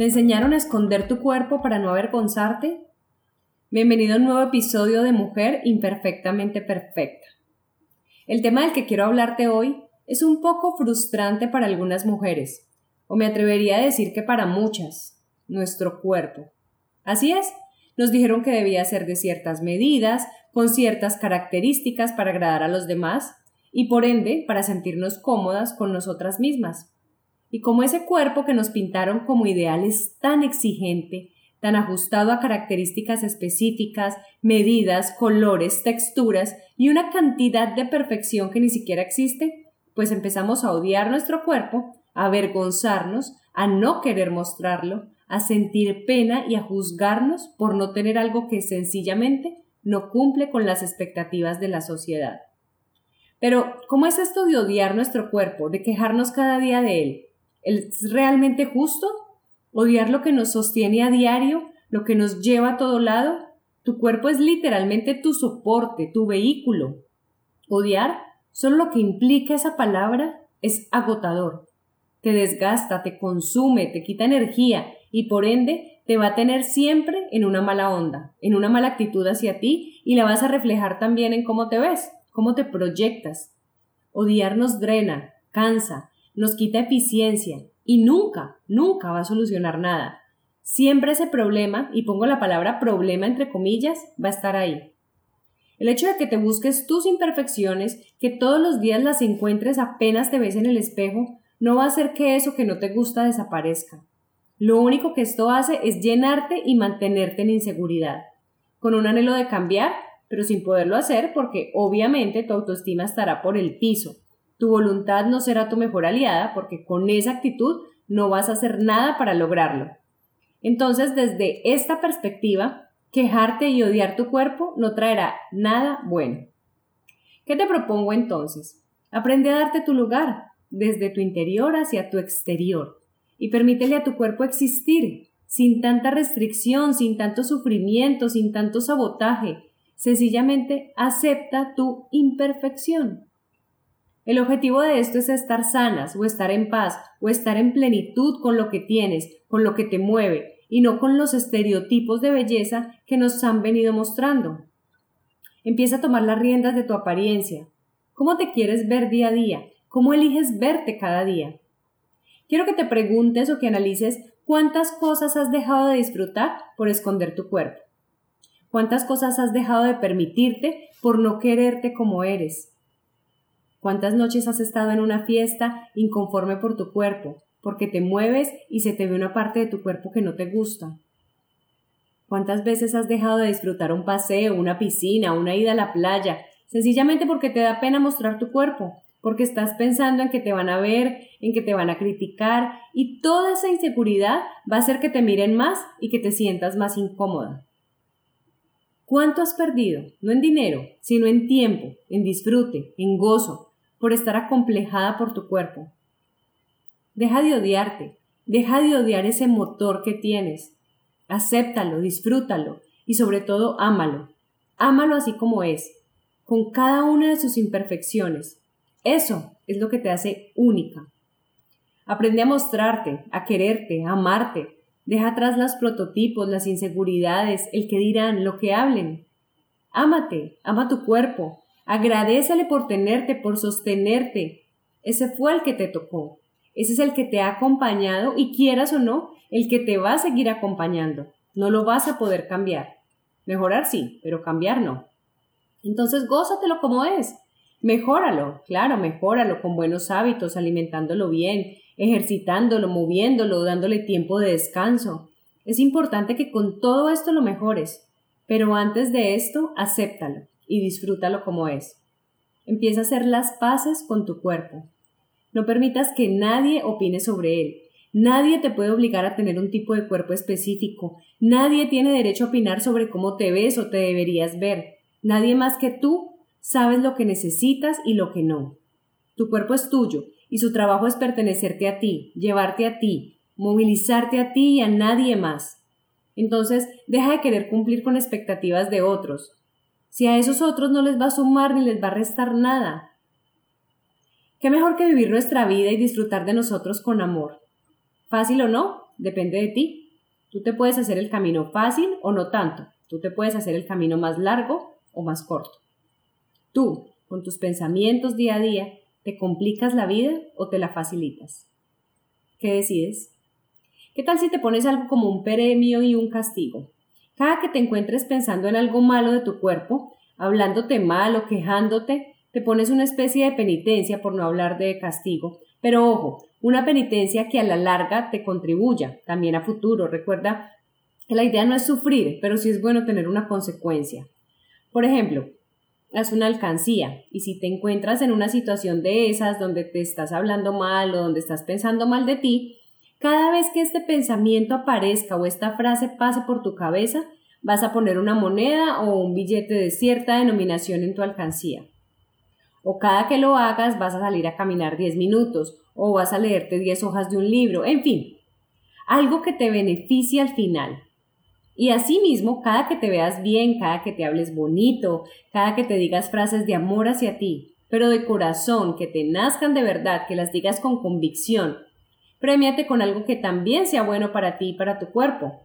¿Te enseñaron a esconder tu cuerpo para no avergonzarte? Bienvenido a un nuevo episodio de Mujer Imperfectamente Perfecta. El tema del que quiero hablarte hoy es un poco frustrante para algunas mujeres, o me atrevería a decir que para muchas, nuestro cuerpo. Así es, nos dijeron que debía ser de ciertas medidas, con ciertas características para agradar a los demás, y por ende para sentirnos cómodas con nosotras mismas. Y como ese cuerpo que nos pintaron como ideal es tan exigente, tan ajustado a características específicas, medidas, colores, texturas y una cantidad de perfección que ni siquiera existe, pues empezamos a odiar nuestro cuerpo, a avergonzarnos, a no querer mostrarlo, a sentir pena y a juzgarnos por no tener algo que sencillamente no cumple con las expectativas de la sociedad. Pero, ¿cómo es esto de odiar nuestro cuerpo, de quejarnos cada día de él? ¿Es realmente justo? ¿Odiar lo que nos sostiene a diario, lo que nos lleva a todo lado? Tu cuerpo es literalmente tu soporte, tu vehículo. Odiar, solo lo que implica esa palabra, es agotador. Te desgasta, te consume, te quita energía y por ende te va a tener siempre en una mala onda, en una mala actitud hacia ti y la vas a reflejar también en cómo te ves, cómo te proyectas. Odiar nos drena, cansa, nos quita eficiencia y nunca, nunca va a solucionar nada. Siempre ese problema, y pongo la palabra problema entre comillas, va a estar ahí. El hecho de que te busques tus imperfecciones, que todos los días las encuentres apenas te ves en el espejo, no va a hacer que eso que no te gusta desaparezca. Lo único que esto hace es llenarte y mantenerte en inseguridad, con un anhelo de cambiar, pero sin poderlo hacer porque obviamente tu autoestima estará por el piso, tu voluntad no será tu mejor aliada porque con esa actitud no vas a hacer nada para lograrlo. Entonces, desde esta perspectiva, quejarte y odiar tu cuerpo no traerá nada bueno. ¿Qué te propongo entonces? Aprende a darte tu lugar, desde tu interior hacia tu exterior, y permítele a tu cuerpo existir, sin tanta restricción, sin tanto sufrimiento, sin tanto sabotaje. Sencillamente acepta tu imperfección. El objetivo de esto es estar sanas o estar en paz o estar en plenitud con lo que tienes, con lo que te mueve y no con los estereotipos de belleza que nos han venido mostrando. Empieza a tomar las riendas de tu apariencia. ¿Cómo te quieres ver día a día? ¿Cómo eliges verte cada día? Quiero que te preguntes o que analices cuántas cosas has dejado de disfrutar por esconder tu cuerpo. ¿Cuántas cosas has dejado de permitirte por no quererte como eres? ¿Cuántas noches has estado en una fiesta inconforme por tu cuerpo, porque te mueves y se te ve una parte de tu cuerpo que no te gusta? ¿Cuántas veces has dejado de disfrutar un paseo, una piscina, una ida a la playa, sencillamente porque te da pena mostrar tu cuerpo, porque estás pensando en que te van a ver, en que te van a criticar, y toda esa inseguridad va a hacer que te miren más y que te sientas más incómoda? ¿Cuánto has perdido? No en dinero, sino en tiempo, en disfrute, en gozo, por estar acomplejada por tu cuerpo. Deja de odiarte, deja de odiar ese motor que tienes. Acéptalo, disfrútalo y sobre todo ámalo. Ámalo así como es, con cada una de sus imperfecciones. Eso es lo que te hace única. Aprende a mostrarte, a quererte, a amarte. Deja atrás los prototipos, las inseguridades, el que dirán, lo que hablen. Ámate, ama tu cuerpo, Agradecele por tenerte, por sostenerte. Ese fue el que te tocó. Ese es el que te ha acompañado y quieras o no, el que te va a seguir acompañando. No lo vas a poder cambiar. Mejorar sí, pero cambiar no. Entonces gózatelo como es. Mejóralo, claro, mejóralo con buenos hábitos, alimentándolo bien, ejercitándolo, moviéndolo, dándole tiempo de descanso. Es importante que con todo esto lo mejores, pero antes de esto, acéptalo y disfrútalo como es. Empieza a hacer las paces con tu cuerpo. No permitas que nadie opine sobre él. Nadie te puede obligar a tener un tipo de cuerpo específico. Nadie tiene derecho a opinar sobre cómo te ves o te deberías ver. Nadie más que tú sabes lo que necesitas y lo que no. Tu cuerpo es tuyo y su trabajo es pertenecerte a ti, llevarte a ti, movilizarte a ti y a nadie más. Entonces, deja de querer cumplir con expectativas de otros. Si a esos otros no les va a sumar ni les va a restar nada. ¿Qué mejor que vivir nuestra vida y disfrutar de nosotros con amor? Fácil o no, depende de ti. Tú te puedes hacer el camino fácil o no tanto. Tú te puedes hacer el camino más largo o más corto. Tú, con tus pensamientos día a día, ¿te complicas la vida o te la facilitas? ¿Qué decides? ¿Qué tal si te pones algo como un premio y un castigo? Cada que te encuentres pensando en algo malo de tu cuerpo, hablándote mal o quejándote, te pones una especie de penitencia por no hablar de castigo. Pero ojo, una penitencia que a la larga te contribuya también a futuro. Recuerda que la idea no es sufrir, pero sí es bueno tener una consecuencia. Por ejemplo, haz una alcancía y si te encuentras en una situación de esas donde te estás hablando mal o donde estás pensando mal de ti, cada vez que este pensamiento aparezca o esta frase pase por tu cabeza, vas a poner una moneda o un billete de cierta denominación en tu alcancía. O cada que lo hagas vas a salir a caminar 10 minutos o vas a leerte 10 hojas de un libro, en fin, algo que te beneficie al final. Y asimismo, cada que te veas bien, cada que te hables bonito, cada que te digas frases de amor hacia ti, pero de corazón, que te nazcan de verdad, que las digas con convicción, premiate con algo que también sea bueno para ti y para tu cuerpo.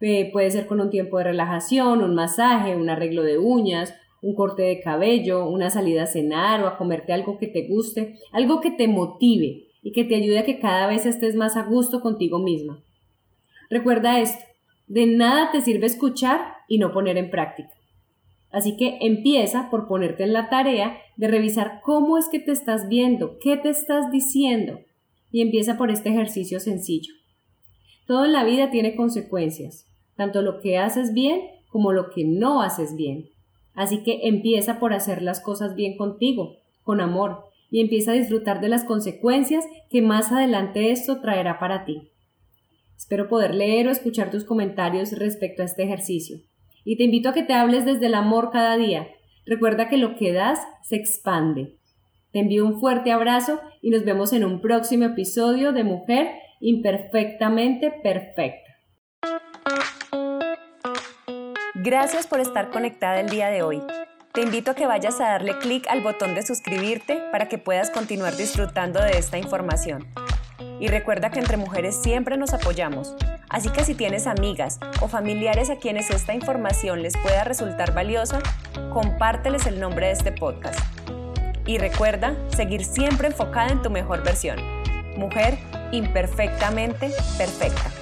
Eh, puede ser con un tiempo de relajación, un masaje, un arreglo de uñas, un corte de cabello, una salida a cenar o a comerte algo que te guste, algo que te motive y que te ayude a que cada vez estés más a gusto contigo misma. Recuerda esto, de nada te sirve escuchar y no poner en práctica. Así que empieza por ponerte en la tarea de revisar cómo es que te estás viendo, qué te estás diciendo, y empieza por este ejercicio sencillo. Todo en la vida tiene consecuencias, tanto lo que haces bien como lo que no haces bien. Así que empieza por hacer las cosas bien contigo, con amor, y empieza a disfrutar de las consecuencias que más adelante esto traerá para ti. Espero poder leer o escuchar tus comentarios respecto a este ejercicio. Y te invito a que te hables desde el amor cada día. Recuerda que lo que das se expande. Te envío un fuerte abrazo y nos vemos en un próximo episodio de Mujer Imperfectamente Perfecta. Gracias por estar conectada el día de hoy. Te invito a que vayas a darle clic al botón de suscribirte para que puedas continuar disfrutando de esta información. Y recuerda que entre mujeres siempre nos apoyamos, así que si tienes amigas o familiares a quienes esta información les pueda resultar valiosa, compárteles el nombre de este podcast. Y recuerda seguir siempre enfocada en tu mejor versión. Mujer imperfectamente perfecta.